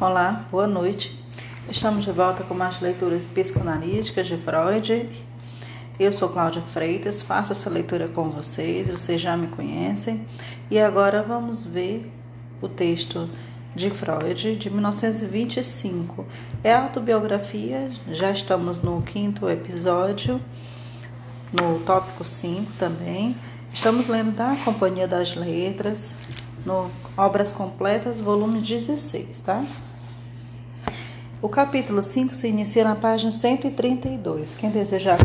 Olá, boa noite. Estamos de volta com mais leituras psicanalíticas de Freud. Eu sou Cláudia Freitas, faço essa leitura com vocês, vocês já me conhecem. E agora vamos ver o texto de Freud, de 1925. É autobiografia, já estamos no quinto episódio, no tópico 5 também. Estamos lendo da Companhia das Letras, no Obras Completas, volume 16, tá? O capítulo 5 se inicia na página 132. Quem desejar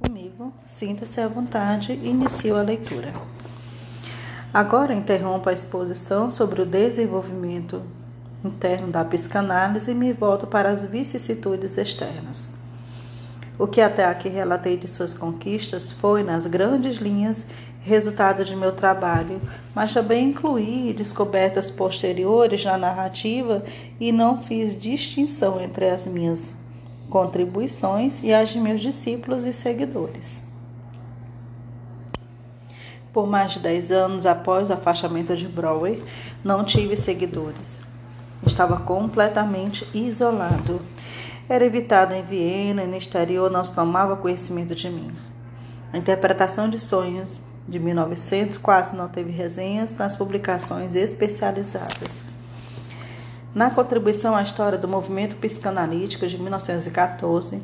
comigo, sinta-se à vontade e inicie a leitura. Agora interrompo a exposição sobre o desenvolvimento interno da psicanálise e me volto para as vicissitudes externas. O que até aqui relatei de suas conquistas foi, nas grandes linhas, resultado de meu trabalho, mas também incluí descobertas posteriores na narrativa e não fiz distinção entre as minhas contribuições e as de meus discípulos e seguidores. Por mais de 10 anos após o afastamento de Broadway, não tive seguidores. Estava completamente isolado. Era evitado em Viena e no exterior não se tomava conhecimento de mim. A interpretação de sonhos de 1900 quase não teve resenhas nas publicações especializadas. Na contribuição à história do movimento psicanalítico de 1914,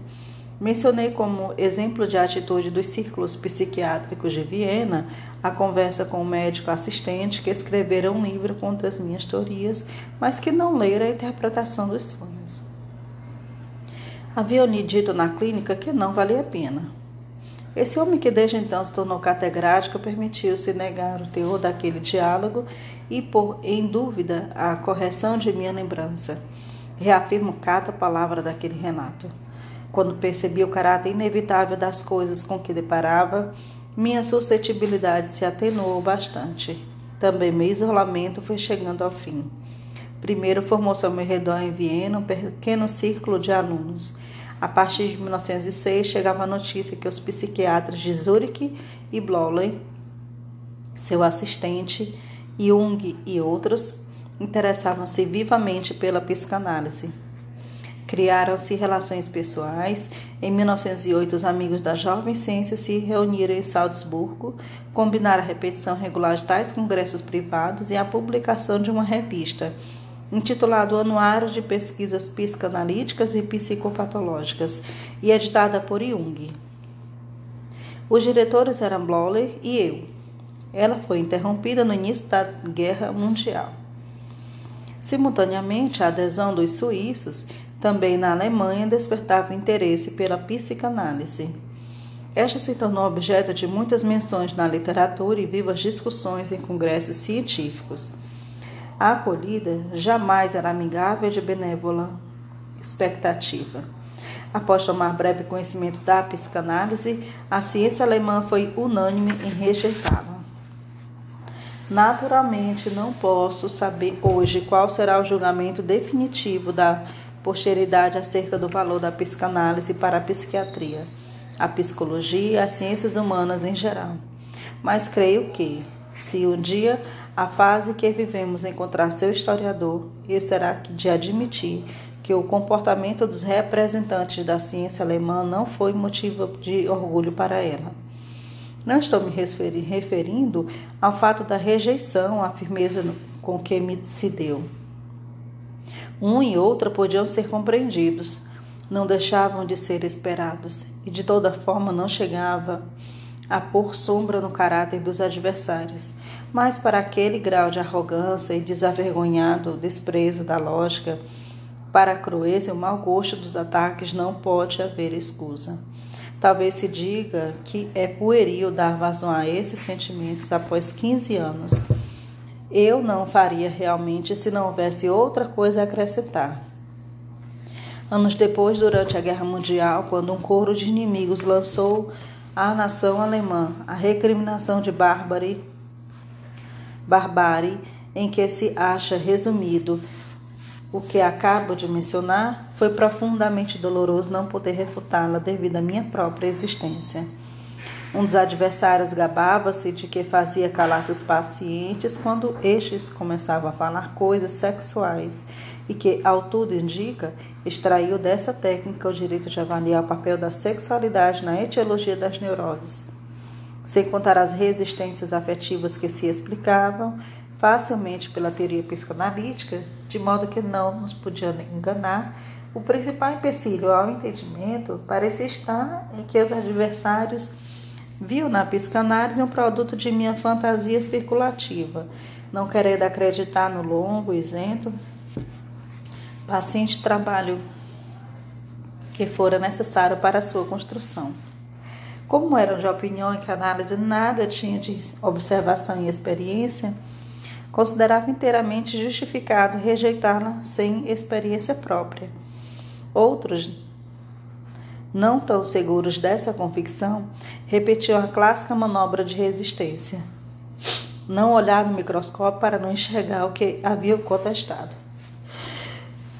mencionei como exemplo de atitude dos círculos psiquiátricos de Viena a conversa com o médico assistente que escrevera um livro contra as minhas teorias, mas que não lera a interpretação dos sonhos. Havia-me dito na clínica que não valia a pena, esse homem que desde então se tornou catedrático permitiu-se negar o teor daquele diálogo e pôr em dúvida a correção de minha lembrança. Reafirmo cada palavra daquele Renato. Quando percebi o caráter inevitável das coisas com que deparava, minha suscetibilidade se atenuou bastante. Também meu isolamento foi chegando ao fim. Primeiro formou-se ao meu redor em Viena um pequeno círculo de alunos a partir de 1906, chegava a notícia que os psiquiatras de Zurich e Bloley, seu assistente, Jung e outros, interessavam-se vivamente pela psicanálise. Criaram-se relações pessoais. Em 1908, os amigos da jovem ciência se reuniram em Salzburgo, combinaram a repetição regular de tais congressos privados e a publicação de uma revista intitulado Anuário de Pesquisas Psicanalíticas e Psicopatológicas e editada por Jung. Os diretores eram Bloller e eu. Ela foi interrompida no início da Guerra Mundial. Simultaneamente, a adesão dos suíços, também na Alemanha, despertava interesse pela psicanálise. Esta se tornou objeto de muitas menções na literatura e vivas discussões em congressos científicos. A acolhida jamais era amigável de benévola expectativa. Após tomar breve conhecimento da psicanálise, a ciência alemã foi unânime em rejeitá-la. Naturalmente, não posso saber hoje qual será o julgamento definitivo da posteridade acerca do valor da psicanálise para a psiquiatria, a psicologia e as ciências humanas em geral. Mas creio que, se um dia a fase que vivemos encontrar seu historiador, e será de admitir que o comportamento dos representantes da ciência alemã não foi motivo de orgulho para ela. Não estou me referindo ao fato da rejeição à firmeza com que se deu. Um e outra podiam ser compreendidos, não deixavam de ser esperados, e de toda forma não chegava a pôr sombra no caráter dos adversários, mas para aquele grau de arrogância e desavergonhado desprezo da lógica, para a crueza e o mau gosto dos ataques não pode haver escusa. Talvez se diga que é pueril dar vazão a esses sentimentos após 15 anos. Eu não faria realmente se não houvesse outra coisa a acrescentar. Anos depois, durante a Guerra Mundial, quando um coro de inimigos lançou à nação alemã a recriminação de bárbaro barbárie em que se acha resumido o que acabo de mencionar, foi profundamente doloroso não poder refutá-la devido à minha própria existência. Um dos adversários gabava-se de que fazia calar seus pacientes quando estes começavam a falar coisas sexuais e que, ao tudo indica, extraiu dessa técnica o direito de avaliar o papel da sexualidade na etiologia das neuroses, sem contar as resistências afetivas que se explicavam facilmente pela teoria psicanalítica, de modo que não nos podia enganar, o principal empecilho ao entendimento parecia estar em que os adversários viu na psicanálise um produto de minha fantasia especulativa, não querendo acreditar no longo, isento, paciente trabalho que fora necessário para a sua construção. Como eram de opinião que a análise nada tinha de observação e experiência, considerava inteiramente justificado rejeitá-la sem experiência própria. Outros, não tão seguros dessa convicção, repetiam a clássica manobra de resistência. Não olhar no microscópio para não enxergar o que havia contestado.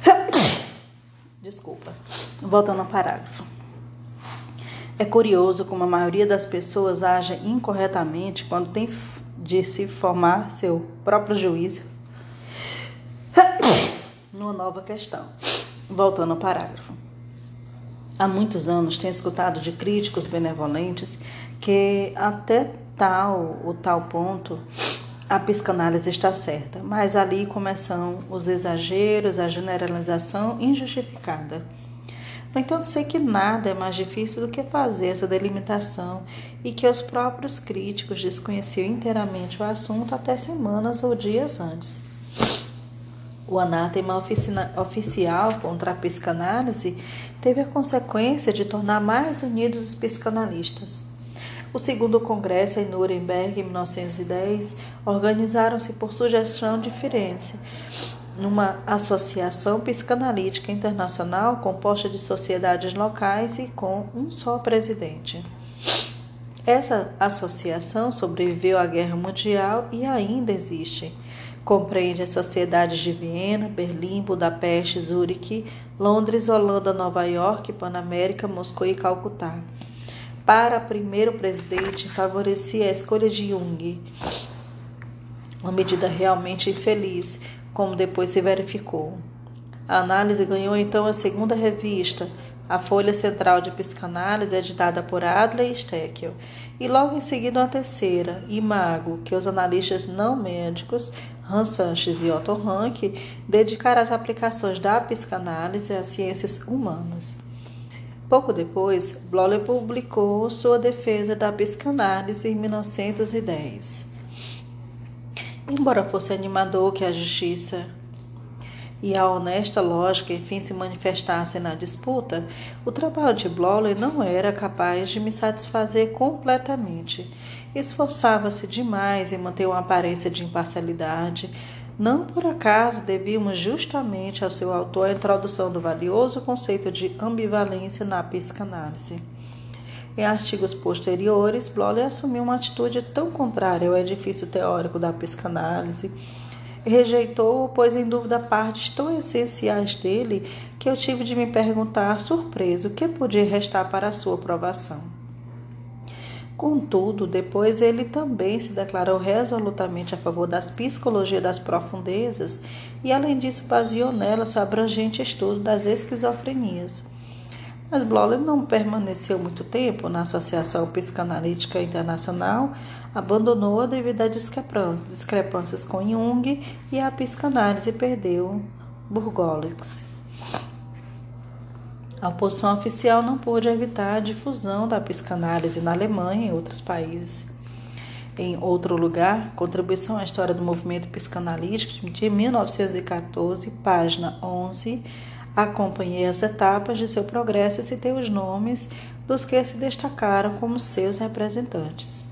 Desculpa. Voltando ao parágrafo. É curioso como a maioria das pessoas age incorretamente quando tem de se formar seu próprio juízo numa nova questão. Voltando ao parágrafo. Há muitos anos tenho escutado de críticos benevolentes que até tal o tal ponto a psicanálise está certa, mas ali começam os exageros, a generalização injustificada. No entanto, sei que nada é mais difícil do que fazer essa delimitação e que os próprios críticos desconheciam inteiramente o assunto até semanas ou dias antes. O anátema oficial contra a psicanálise teve a consequência de tornar mais unidos os psicanalistas. O segundo congresso em Nuremberg, em 1910, organizaram-se por sugestão de Firenze, numa associação psicanalítica internacional composta de sociedades locais e com um só presidente. Essa associação sobreviveu à Guerra Mundial e ainda existe. Compreende as sociedades de Viena, Berlim, Budapeste, Zurique, Londres, Holanda, Nova York, Panamérica, Moscou e Calcutá. Para primeiro presidente, favorecia a escolha de Jung, uma medida realmente infeliz, como depois se verificou. A análise ganhou então a segunda revista, a Folha Central de Psicanálise, editada por Adler e Steckel, e logo em seguida a terceira, Imago, que os analistas não médicos, Hans Sanches e Otto Rank, dedicaram às aplicações da psicanálise às ciências humanas. Pouco depois, Bloller publicou sua defesa da psicanálise em 1910. Embora fosse animador que a justiça e a honesta lógica enfim se manifestassem na disputa, o trabalho de Bloller não era capaz de me satisfazer completamente. Esforçava-se demais em manter uma aparência de imparcialidade, não por acaso devíamos justamente ao seu autor a introdução do valioso conceito de ambivalência na psicanálise. Em artigos posteriores, Bloller assumiu uma atitude tão contrária ao edifício teórico da psicanálise rejeitou-o, pois em dúvida partes tão essenciais dele que eu tive de me perguntar, surpreso, o que podia restar para a sua aprovação. Contudo, depois ele também se declarou resolutamente a favor das psicologias das profundezas e, além disso, baseou nela seu abrangente estudo das esquizofrenias. Mas Bloller não permaneceu muito tempo na Associação Psicanalítica Internacional, abandonou-a devido a discrepâncias com Jung e a psicanálise perdeu Burgolix. A oposição oficial não pôde evitar a difusão da psicanálise na Alemanha e em outros países. Em outro lugar, Contribuição à História do Movimento Psicanalítico de 1914, página 11, acompanhei as etapas de seu progresso e citei os nomes dos que se destacaram como seus representantes.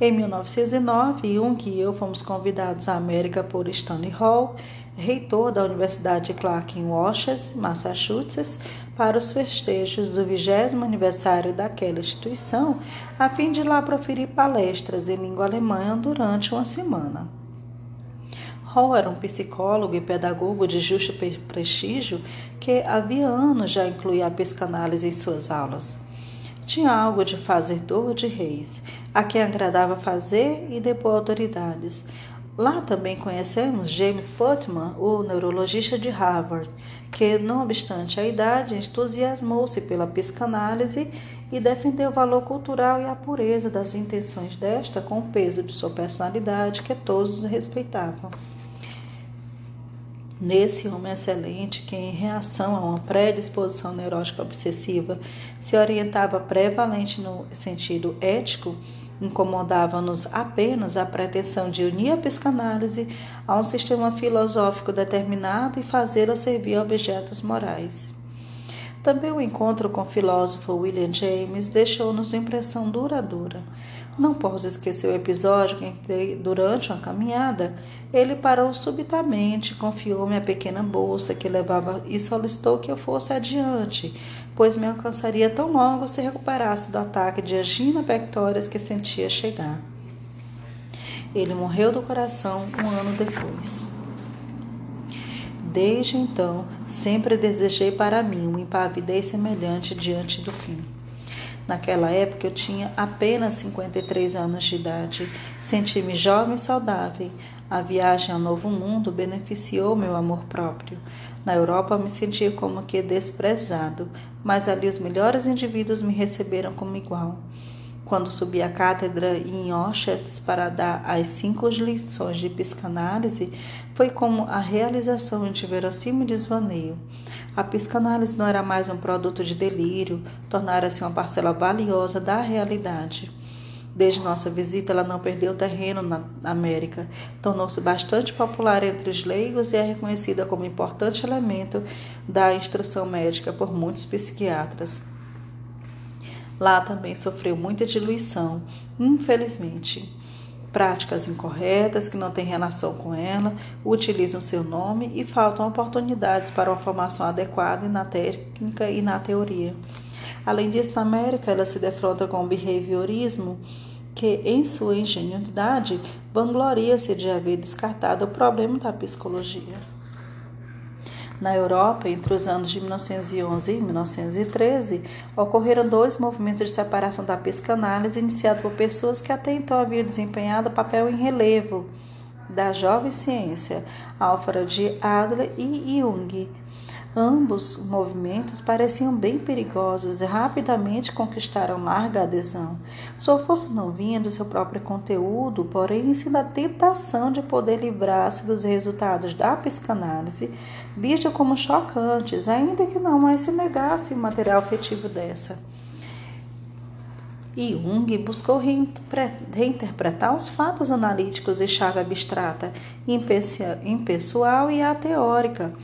Em 1909, Jung e eu fomos convidados à América por Stanley Hall, reitor da Universidade de Clark em Washington, Massachusetts, para os festejos do 20 aniversário daquela instituição, a fim de lá proferir palestras em língua alemã durante uma semana. Hall era um psicólogo e pedagogo de justo prestígio que havia anos já incluía a psicanálise em suas aulas. Tinha algo de fazedor de reis, a quem agradava fazer e depor autoridades, Lá também conhecemos James Putman, o neurologista de Harvard, que, não obstante a idade, entusiasmou-se pela psicanálise e defendeu o valor cultural e a pureza das intenções desta com o peso de sua personalidade que todos respeitavam. Nesse homem excelente, que em reação a uma predisposição neurótica obsessiva se orientava prevalente no sentido ético, Incomodava-nos apenas a pretensão de unir a psicanálise a um sistema filosófico determinado e fazê-la servir a objetos morais. Também o encontro com o filósofo William James deixou-nos impressão duradoura. Não posso esquecer o episódio que, durante uma caminhada, ele parou subitamente, confiou-me a pequena bolsa que levava e solicitou que eu fosse adiante, pois me alcançaria tão logo se recuperasse do ataque de angina pectoris que sentia chegar. Ele morreu do coração um ano depois. Desde então, sempre desejei para mim uma impavidez semelhante diante do fim. Naquela época eu tinha apenas 53 anos de idade. Senti-me jovem e saudável. A viagem ao novo mundo beneficiou meu amor próprio. Na Europa me sentia como que desprezado, mas ali os melhores indivíduos me receberam como igual. Quando subi à cátedra em Auschwitz para dar as cinco lições de psicanálise, foi como a realização de verossímil desvaneio. A psicanálise não era mais um produto de delírio, tornara-se uma parcela valiosa da realidade. Desde nossa visita, ela não perdeu terreno na América, tornou-se bastante popular entre os leigos e é reconhecida como importante elemento da instrução médica por muitos psiquiatras. Lá também sofreu muita diluição, infelizmente. Práticas incorretas que não têm relação com ela utilizam seu nome e faltam oportunidades para uma formação adequada na técnica e na teoria. Além disso, na América, ela se defronta com o behaviorismo, que, em sua ingenuidade, vangloria-se de haver descartado o problema da psicologia. Na Europa, entre os anos de 1911 e 1913, ocorreram dois movimentos de separação da psicanálise iniciados por pessoas que até então haviam desempenhado papel em relevo da jovem ciência, Alfred Adler e Jung, Ambos movimentos pareciam bem perigosos e rapidamente conquistaram larga adesão. Sua força não vinha do seu próprio conteúdo, porém sim da tentação de poder livrar-se dos resultados da psicanálise, visto como chocantes, ainda que não mais se negasse o material afetivo dessa. Jung buscou reinterpretar os fatos analíticos em chave abstrata, impessoal e ateórica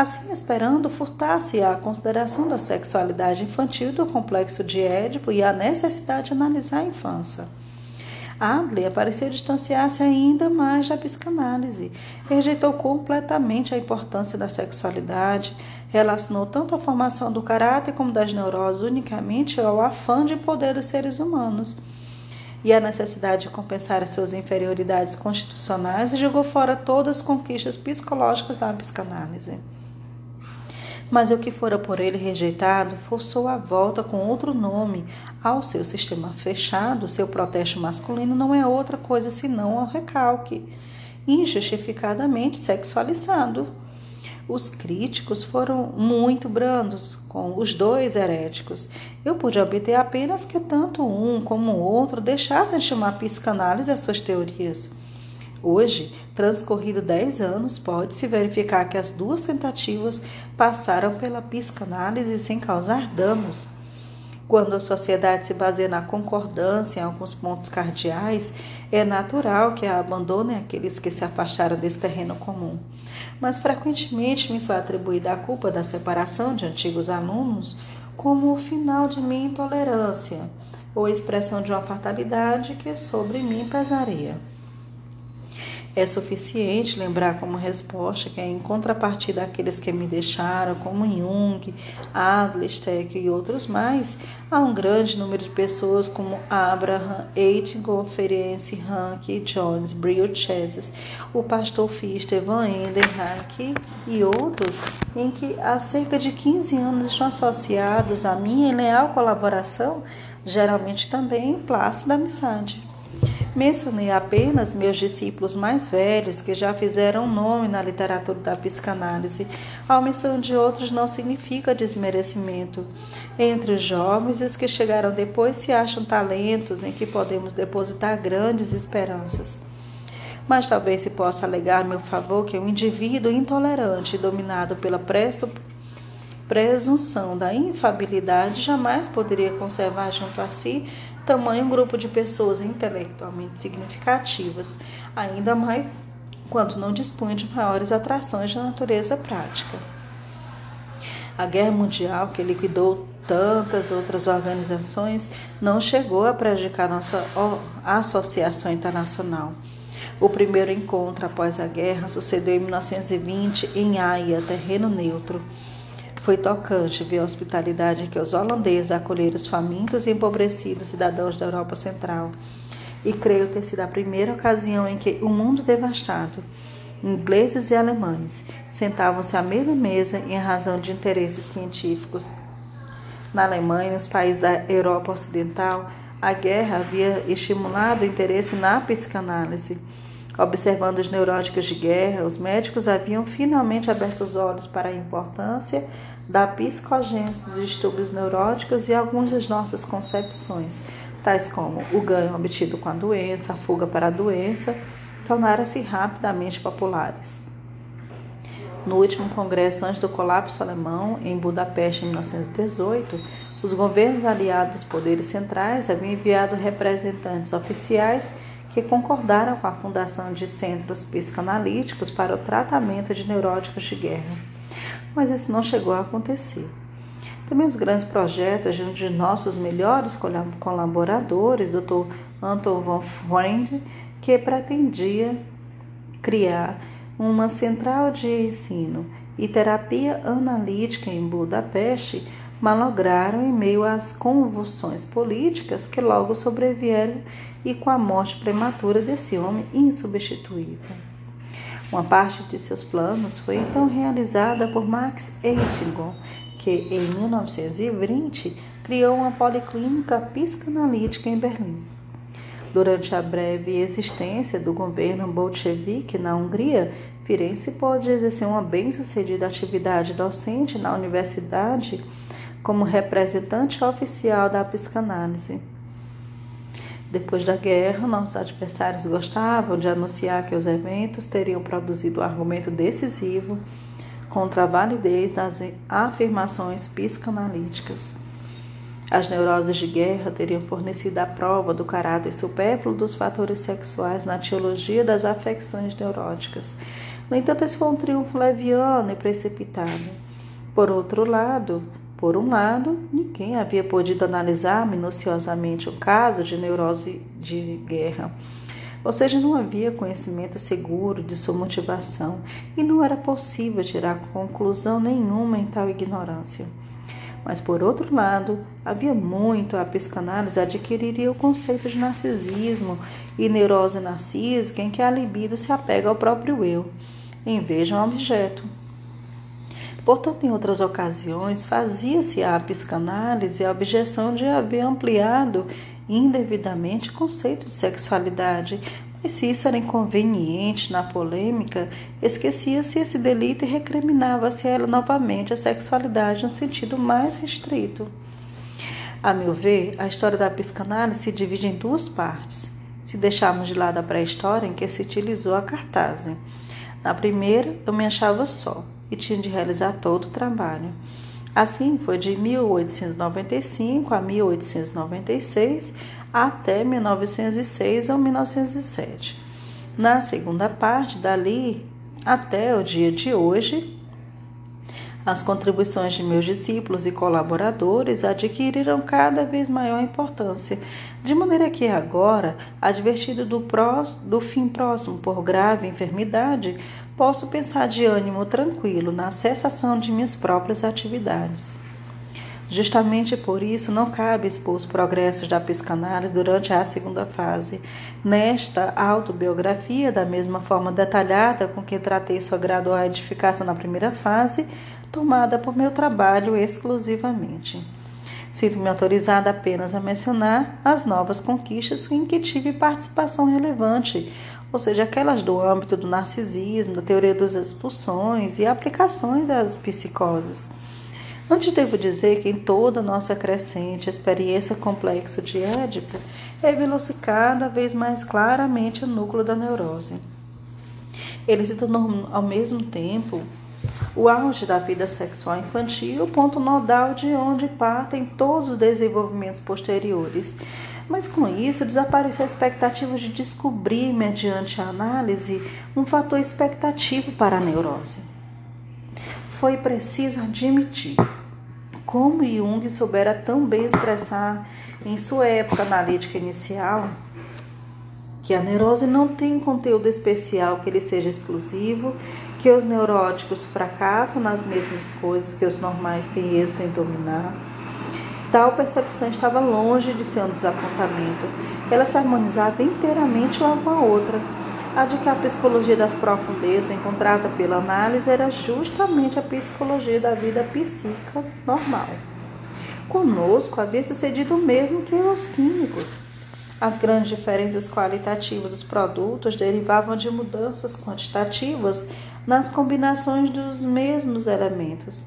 assim esperando furtar-se à consideração da sexualidade infantil do complexo de Édipo e a necessidade de analisar a infância. Adler pareceu distanciar-se ainda mais da psicanálise, rejeitou completamente a importância da sexualidade, relacionou tanto a formação do caráter como das neuroses unicamente ao afã de poder dos seres humanos e a necessidade de compensar as suas inferioridades constitucionais e jogou fora todas as conquistas psicológicas da psicanálise. Mas o que fora por ele rejeitado forçou a volta com outro nome ao seu sistema fechado. Seu protesto masculino não é outra coisa senão o recalque, injustificadamente sexualizado. Os críticos foram muito brandos com os dois heréticos. Eu pude obter apenas que tanto um como o outro deixassem chamar psicanálise as suas teorias. Hoje, transcorrido dez anos, pode-se verificar que as duas tentativas passaram pela psicanálise sem causar danos. Quando a sociedade se baseia na concordância em alguns pontos cardeais, é natural que a abandonem aqueles que se afastaram desse terreno comum. Mas frequentemente me foi atribuída a culpa da separação de antigos alunos como o final de minha intolerância ou expressão de uma fatalidade que sobre mim pesaria. É suficiente lembrar como resposta que, em contrapartida àqueles que me deixaram, como Jung, Adler, Steck e outros mais, há um grande número de pessoas como Abraham, Eitingon, Ferenc, Hank, Jones, Brio Cheses, o pastor Fister, Van Ender, Hank e outros, em que há cerca de 15 anos estão associados à minha leal colaboração, geralmente também em place da amizade. Mencionei apenas meus discípulos mais velhos que já fizeram nome na literatura da psicanálise. A omissão de outros não significa desmerecimento. Entre os jovens e os que chegaram depois se acham talentos em que podemos depositar grandes esperanças. Mas talvez se possa alegar meu favor que um indivíduo intolerante, dominado pela presunção da infabilidade, jamais poderia conservar junto a si tamanho grupo de pessoas intelectualmente significativas, ainda mais quando não dispunha de maiores atrações de natureza prática. A Guerra Mundial, que liquidou tantas outras organizações, não chegou a prejudicar nossa Associação Internacional. O primeiro encontro após a guerra sucedeu em 1920 em Haia, terreno neutro. Foi tocante ver a hospitalidade em que os holandeses acolheram os famintos e empobrecidos cidadãos da Europa Central. E creio ter sido a primeira ocasião em que o mundo devastado, ingleses e alemães, sentavam-se à mesma mesa em razão de interesses científicos. Na Alemanha e nos países da Europa Ocidental, a guerra havia estimulado o interesse na psicanálise. Observando os neuróticos de guerra, os médicos haviam finalmente aberto os olhos para a importância da psicogênese dos distúrbios neuróticos e algumas das nossas concepções, tais como o ganho obtido com a doença, a fuga para a doença, tornaram-se rapidamente populares. No último congresso antes do colapso alemão, em Budapeste, em 1918, os governos aliados dos poderes centrais haviam enviado representantes oficiais que concordaram com a fundação de centros psicanalíticos para o tratamento de neuróticos de guerra mas isso não chegou a acontecer. Também os grandes projetos de de nossos melhores colaboradores, Dr. Anton von Freund, que pretendia criar uma central de ensino e terapia analítica em Budapeste, malograram em meio às convulsões políticas que logo sobrevieram e com a morte prematura desse homem insubstituível. Uma parte de seus planos foi então realizada por Max Eitingon, que em 1920 criou uma policlínica psicanalítica em Berlim. Durante a breve existência do governo bolchevique na Hungria, Firenze pôde exercer uma bem-sucedida atividade docente na universidade como representante oficial da psicanálise. Depois da guerra, nossos adversários gostavam de anunciar que os eventos teriam produzido um argumento decisivo contra a validez das afirmações psicanalíticas. As neuroses de guerra teriam fornecido a prova do caráter supérfluo dos fatores sexuais na teologia das afecções neuróticas. No entanto, esse foi um triunfo leviano e precipitado. Por outro lado, por um lado, ninguém havia podido analisar minuciosamente o caso de neurose de guerra, ou seja, não havia conhecimento seguro de sua motivação e não era possível tirar conclusão nenhuma em tal ignorância. Mas, por outro lado, havia muito a psicanálise adquiriria o conceito de narcisismo e neurose narcísica em que a libido se apega ao próprio eu, em vez de um objeto. Portanto, em outras ocasiões, fazia-se à psicanálise a objeção de haver ampliado indevidamente o conceito de sexualidade, mas se isso era inconveniente na polêmica, esquecia-se esse delito e recriminava-se ela novamente a sexualidade no sentido mais restrito. A meu ver, a história da psicanálise se divide em duas partes. Se deixarmos de lado a pré-história em que se utilizou a cartaz. Na primeira, eu me achava só e tinha de realizar todo o trabalho. Assim, foi de 1895 a 1896 até 1906 ou 1907. Na segunda parte, dali até o dia de hoje, as contribuições de meus discípulos e colaboradores adquiriram cada vez maior importância, de maneira que agora, advertido do, do fim próximo por grave enfermidade, posso pensar de ânimo tranquilo na cessação de minhas próprias atividades. Justamente por isso, não cabe expor os progressos da psicanálise durante a segunda fase. Nesta autobiografia, da mesma forma detalhada com que tratei sua gradual edificação na primeira fase, tomada por meu trabalho exclusivamente. Sinto-me autorizada apenas a mencionar as novas conquistas em que tive participação relevante, ou seja, aquelas do âmbito do narcisismo, da teoria das expulsões e aplicações às psicoses. Antes devo dizer que em toda nossa crescente experiência complexa de Édipo, revelou-se cada vez mais claramente o núcleo da neurose. Ele se tornou ao mesmo tempo o auge da vida sexual infantil, o ponto nodal de onde partem todos os desenvolvimentos posteriores. Mas com isso desapareceu a expectativa de descobrir, mediante a análise, um fator expectativo para a neurose. Foi preciso admitir como Jung soubera tão bem expressar em sua época analítica inicial que a neurose não tem conteúdo especial que ele seja exclusivo, que os neuróticos fracassam nas mesmas coisas que os normais têm êxito em dominar. Tal percepção estava longe de ser um desapontamento. Ela se harmonizava inteiramente uma com a outra a de que a psicologia das profundezas encontrada pela análise era justamente a psicologia da vida psíquica normal. Conosco havia sucedido o mesmo que os químicos. As grandes diferenças qualitativas dos produtos derivavam de mudanças quantitativas nas combinações dos mesmos elementos.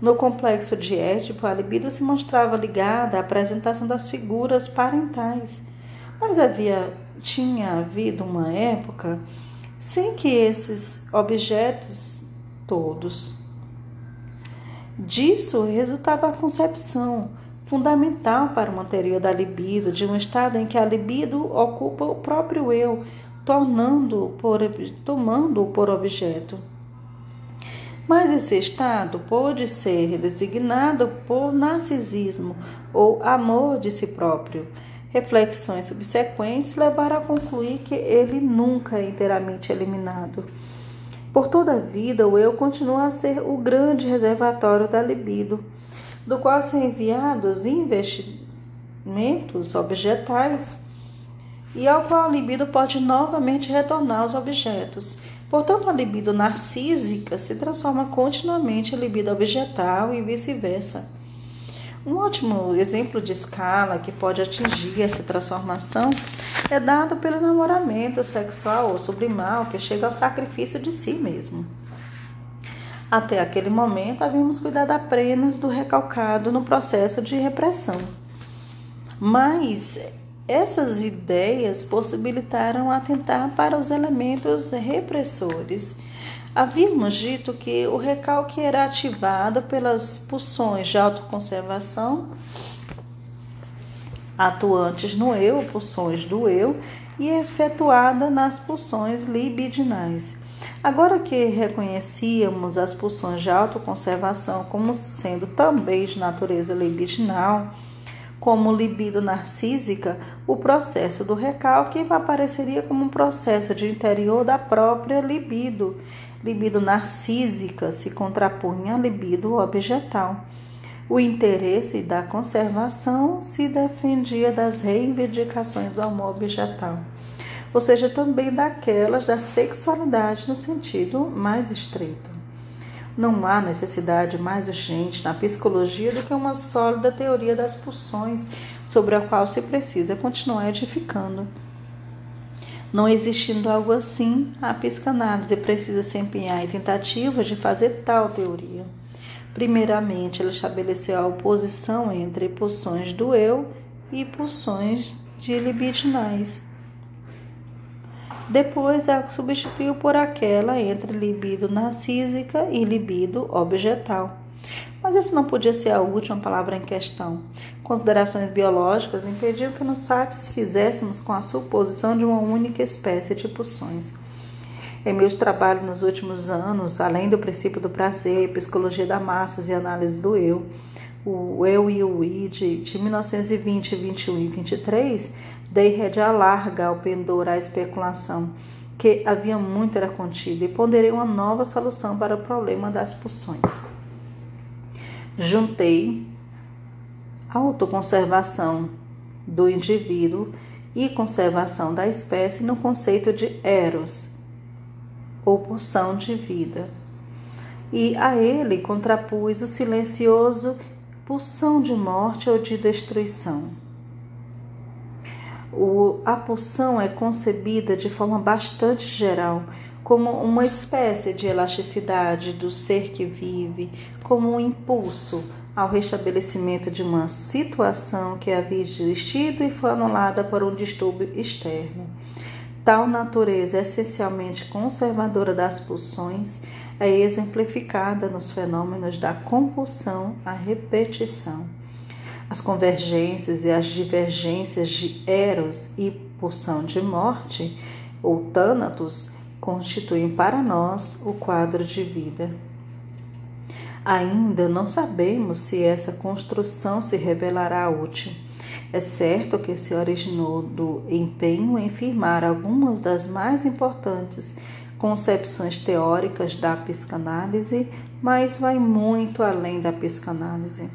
No complexo de Édipo, a libido se mostrava ligada à apresentação das figuras parentais mas havia tinha havido uma época sem que esses objetos todos disso resultava a concepção fundamental para uma teoria da libido, de um estado em que a libido ocupa o próprio eu, tornando por, tomando-o por objeto. Mas esse estado pode ser designado por narcisismo ou amor de si próprio Reflexões subsequentes levaram a concluir que ele nunca é inteiramente eliminado. Por toda a vida, o eu continua a ser o grande reservatório da libido, do qual são enviados investimentos objetais e ao qual a libido pode novamente retornar aos objetos. Portanto, a libido narcísica se transforma continuamente em libido objetal e vice-versa. Um ótimo exemplo de escala que pode atingir essa transformação é dado pelo namoramento sexual ou sublimal que chega ao sacrifício de si mesmo. Até aquele momento, havíamos cuidado apenas do recalcado no processo de repressão. Mas essas ideias possibilitaram atentar para os elementos repressores Havíamos dito que o recalque era ativado pelas pulsões de autoconservação atuantes no eu, pulsões do eu, e efetuada nas pulsões libidinais. Agora que reconhecíamos as pulsões de autoconservação como sendo também de natureza libidinal, como libido narcísica, o processo do recalque apareceria como um processo de interior da própria libido libido narcísica se contrapunha à libido objetal. O interesse da conservação se defendia das reivindicações do amor objetal, ou seja, também daquelas da sexualidade no sentido mais estreito. Não há necessidade mais urgente na psicologia do que uma sólida teoria das pulsões sobre a qual se precisa continuar edificando. Não existindo algo assim, a psicanálise precisa se empenhar em tentativas de fazer tal teoria. Primeiramente, ela estabeleceu a oposição entre pulsões do eu e pulsões de libidinais. Depois, a substituiu por aquela entre libido narcísica e libido objetal. Mas isso não podia ser a última palavra em questão. Considerações biológicas impediam que nos satisfizéssemos com a suposição de uma única espécie de pulsões. Em meus trabalhos nos últimos anos, além do princípio do prazer, psicologia da massas e análise do eu, o eu e o id de 1920, 21 e 23, dei rédea larga ao pendor à especulação, que havia muito era contido, e ponderei uma nova solução para o problema das pulsões. Juntei autoconservação do indivíduo e conservação da espécie no conceito de eros, ou pulsão de vida. E a ele contrapus o silencioso pulsão de morte ou de destruição. O, a pulsão é concebida de forma bastante geral como uma espécie de elasticidade do ser que vive, como um impulso ao restabelecimento de uma situação que havia existido e foi anulada por um distúrbio externo. Tal natureza essencialmente conservadora das pulsões é exemplificada nos fenômenos da compulsão à repetição. As convergências e as divergências de Eros e pulsão de morte, ou Thanatos, constituem para nós o quadro de vida. Ainda não sabemos se essa construção se revelará útil. É certo que se originou do empenho em firmar algumas das mais importantes concepções teóricas da psicanálise, mas vai muito além da psicanálise.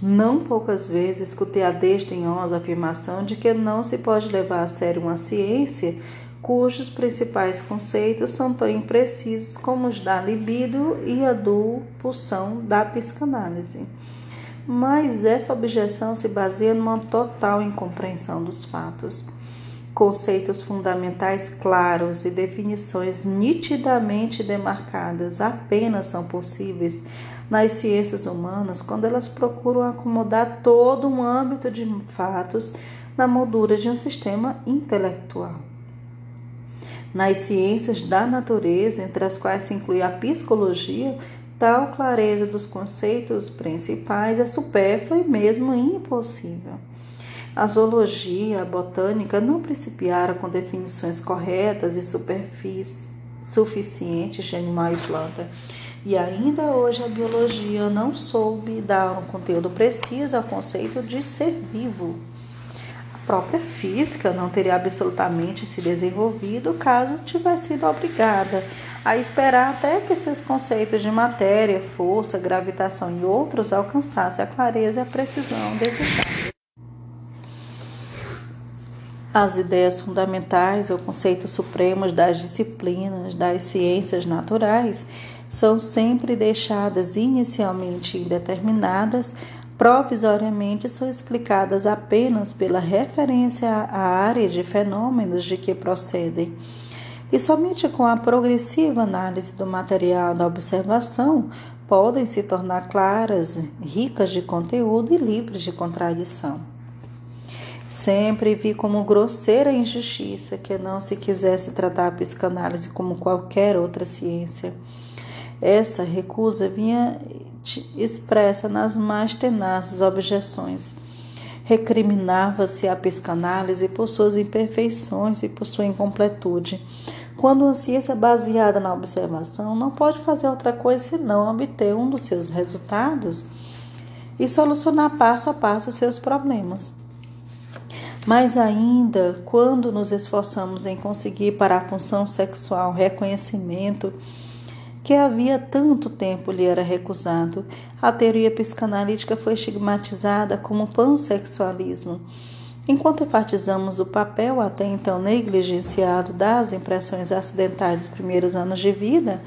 Não poucas vezes escutei a desdenhosa afirmação de que não se pode levar a sério uma ciência cujos principais conceitos são tão imprecisos como os da libido e a do pulsão da psicanálise. Mas essa objeção se baseia numa total incompreensão dos fatos. Conceitos fundamentais claros e definições nitidamente demarcadas apenas são possíveis nas ciências humanas quando elas procuram acomodar todo um âmbito de fatos na moldura de um sistema intelectual. Nas ciências da natureza, entre as quais se inclui a psicologia, tal clareza dos conceitos principais é supérflua e mesmo impossível. A zoologia, a botânica não principiaram com definições corretas e suficientes de animal e planta. E ainda hoje a biologia não soube dar um conteúdo preciso ao conceito de ser vivo. A própria física não teria absolutamente se desenvolvido caso tivesse sido obrigada a esperar até que seus conceitos de matéria, força, gravitação e outros alcançassem a clareza e a precisão desejada. As ideias fundamentais ou conceitos supremos das disciplinas das ciências naturais são sempre deixadas inicialmente indeterminadas, provisoriamente são explicadas apenas pela referência à área de fenômenos de que procedem. E somente com a progressiva análise do material da observação podem se tornar claras, ricas de conteúdo e livres de contradição. Sempre vi como grosseira injustiça que não se quisesse tratar a psicanálise como qualquer outra ciência essa recusa vinha expressa nas mais tenazes objeções. Recriminava-se a psicanálise por suas imperfeições e por sua incompletude. Quando uma ciência baseada na observação não pode fazer outra coisa senão obter um dos seus resultados e solucionar passo a passo os seus problemas. Mas ainda, quando nos esforçamos em conseguir para a função sexual reconhecimento, que havia tanto tempo lhe era recusado. A teoria psicanalítica foi estigmatizada como pansexualismo. Enquanto enfatizamos o papel até então negligenciado das impressões acidentais dos primeiros anos de vida,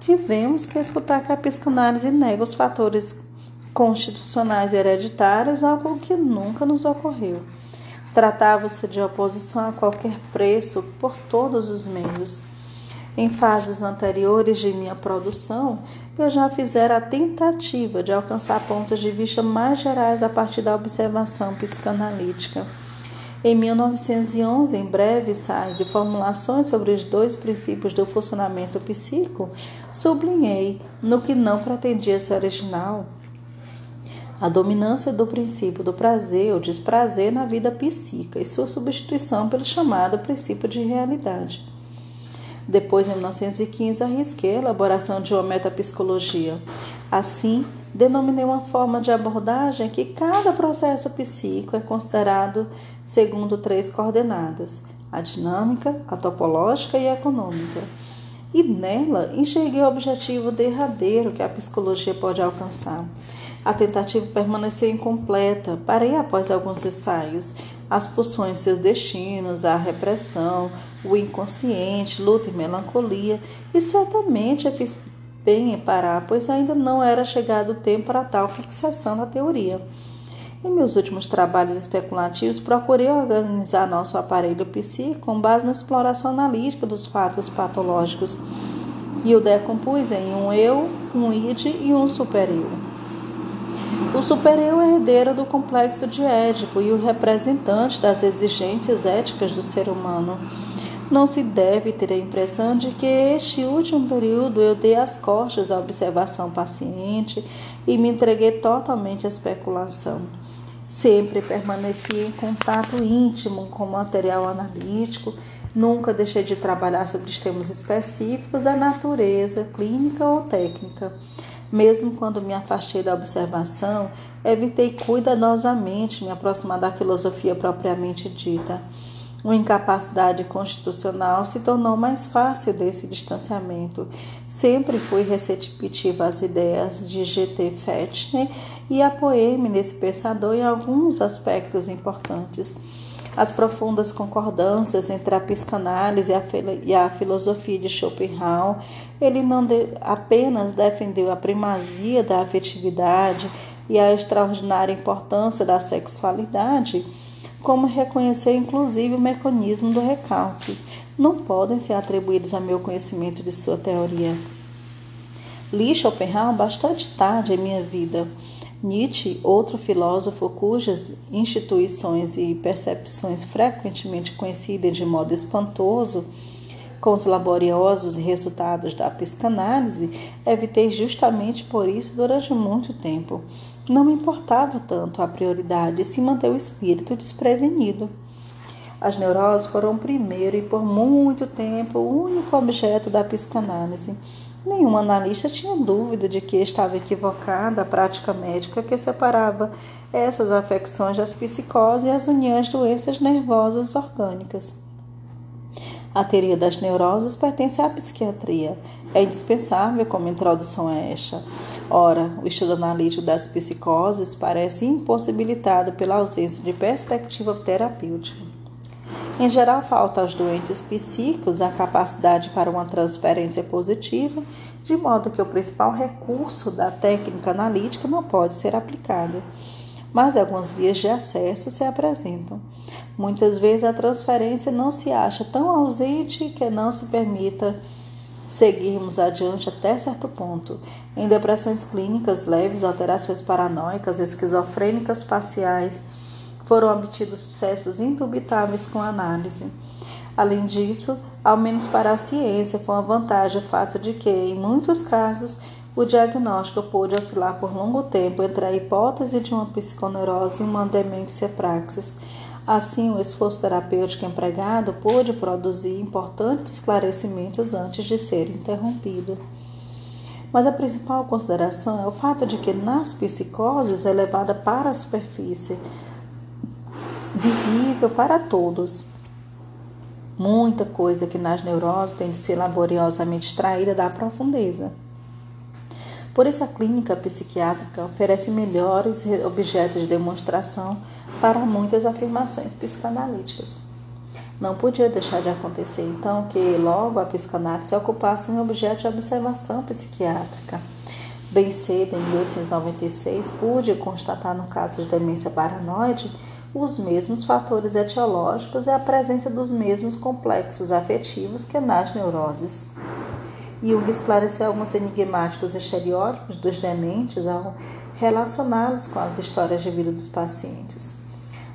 tivemos que escutar que a psicanálise nega os fatores constitucionais hereditários, algo que nunca nos ocorreu. Tratava-se de oposição a qualquer preço por todos os meios. Em fases anteriores de minha produção, eu já fizera a tentativa de alcançar pontos de vista mais gerais a partir da observação psicanalítica. Em 1911, em breve ensaio de formulações sobre os dois princípios do funcionamento psíquico, sublinhei, no que não pretendia ser original, a dominância do princípio do prazer ou desprazer na vida psíquica e sua substituição pelo chamado princípio de realidade. Depois, em 1915, arrisquei a elaboração de uma metapsicologia. Assim, denominei uma forma de abordagem que cada processo psíquico é considerado segundo três coordenadas: a dinâmica, a topológica e a econômica. E nela enxerguei o objetivo derradeiro que a psicologia pode alcançar. A tentativa permaneceu incompleta. Parei após alguns ensaios as pulsões, seus destinos, a repressão, o inconsciente, luta e melancolia, e certamente bem em parar, pois ainda não era chegado o tempo para tal fixação da teoria. Em meus últimos trabalhos especulativos, procurei organizar nosso aparelho psíquico com base na exploração analítica dos fatos patológicos e o decompus em um eu, um id e um supereu. O supereu é herdeiro do complexo de Édipo e o representante das exigências éticas do ser humano. Não se deve ter a impressão de que este último período eu dei as costas à observação paciente e me entreguei totalmente à especulação. Sempre permaneci em contato íntimo com o material analítico, nunca deixei de trabalhar sobre temas específicos da natureza, clínica ou técnica. Mesmo quando me afastei da observação, evitei cuidadosamente me aproximar da filosofia propriamente dita. Uma incapacidade constitucional se tornou mais fácil desse distanciamento. Sempre fui receptiva às ideias de G.T. Fetchner e apoiei-me nesse pensador em alguns aspectos importantes. As profundas concordâncias entre a psicanálise e a, filosofia de Schopenhauer, ele não apenas defendeu a primazia da afetividade e a extraordinária importância da sexualidade, como reconhecer inclusive o mecanismo do recalque, não podem ser atribuídos a meu conhecimento de sua teoria. Li Schopenhauer bastante tarde em minha vida. Nietzsche, outro filósofo cujas instituições e percepções frequentemente coincidem de modo espantoso com os laboriosos resultados da psicanálise, evitei justamente por isso durante muito tempo. Não me importava tanto a prioridade se manter o espírito desprevenido. As neuroses foram o primeiro e por muito tempo o único objeto da psicanálise. Nenhum analista tinha dúvida de que estava equivocada a prática médica que separava essas afecções das psicoses e as uniões doenças nervosas orgânicas. A teoria das neuroses pertence à psiquiatria. É indispensável como introdução a esta. Ora, o estudo analítico das psicoses parece impossibilitado pela ausência de perspectiva terapêutica. Em geral, falta aos doentes psíquicos a capacidade para uma transferência positiva, de modo que o principal recurso da técnica analítica não pode ser aplicado mas algumas vias de acesso se apresentam. Muitas vezes a transferência não se acha tão ausente que não se permita seguirmos adiante até certo ponto. Em depressões clínicas leves, alterações paranoicas, esquizofrênicas parciais, foram obtidos sucessos indubitáveis com a análise. Além disso, ao menos para a ciência, foi uma vantagem o fato de que, em muitos casos, o diagnóstico pôde oscilar por longo tempo entre a hipótese de uma psiconeurose e uma demência praxis. Assim, o esforço terapêutico empregado pôde produzir importantes esclarecimentos antes de ser interrompido. Mas a principal consideração é o fato de que nas psicoses é levada para a superfície, visível para todos. Muita coisa que nas neuroses tem de ser laboriosamente extraída da profundeza. Por isso, a clínica psiquiátrica oferece melhores objetos de demonstração para muitas afirmações psicanalíticas. Não podia deixar de acontecer, então, que logo a psicanálise se ocupasse em objeto de observação psiquiátrica. Bem cedo, em 1896, pude constatar no caso de demência paranoide os mesmos fatores etiológicos e a presença dos mesmos complexos afetivos que nas neuroses. Jung esclareceu alguns enigmáticos estereótipos dos dementes ao relacioná-los com as histórias de vida dos pacientes.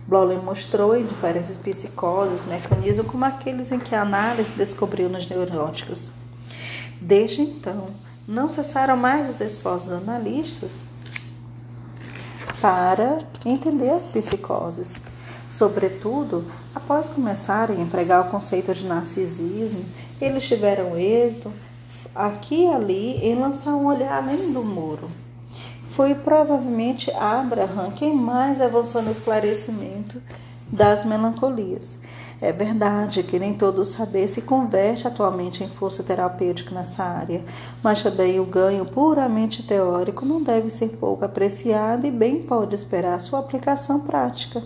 Blolin mostrou em diferentes psicoses mecanismos como aqueles em que a análise descobriu nos neuróticos. Desde então, não cessaram mais os esforços analistas para entender as psicoses. Sobretudo, após começarem a empregar o conceito de narcisismo, eles tiveram êxito aqui e ali em lançar um olhar além do muro. Foi provavelmente Abraham quem mais avançou no esclarecimento das melancolias. É verdade que nem todo saber se converte atualmente em força terapêutica nessa área, mas também o ganho puramente teórico não deve ser pouco apreciado e bem pode esperar sua aplicação prática.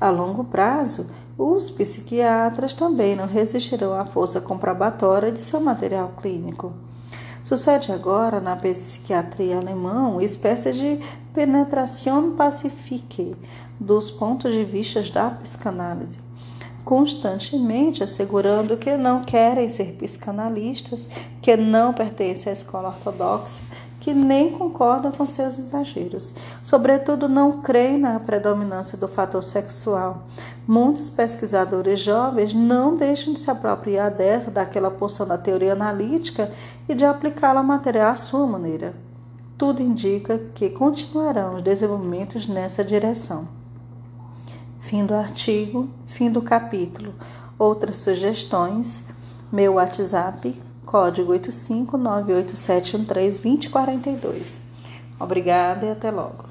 A longo prazo, os psiquiatras também não resistirão à força comprobatória de seu material clínico. Sucede agora na psiquiatria alemã espécie de penetração pacifique dos pontos de vista da psicanálise, constantemente assegurando que não querem ser psicanalistas, que não pertencem à escola ortodoxa, que nem concordam com seus exageros. Sobretudo, não creem na predominância do fator sexual. Muitos pesquisadores jovens não deixam de se apropriar dessa, daquela porção da teoria analítica e de aplicá-la ao material à sua maneira. Tudo indica que continuarão os desenvolvimentos nessa direção. Fim do artigo, fim do capítulo. Outras sugestões, meu WhatsApp código 859871322042. Obrigada e até logo.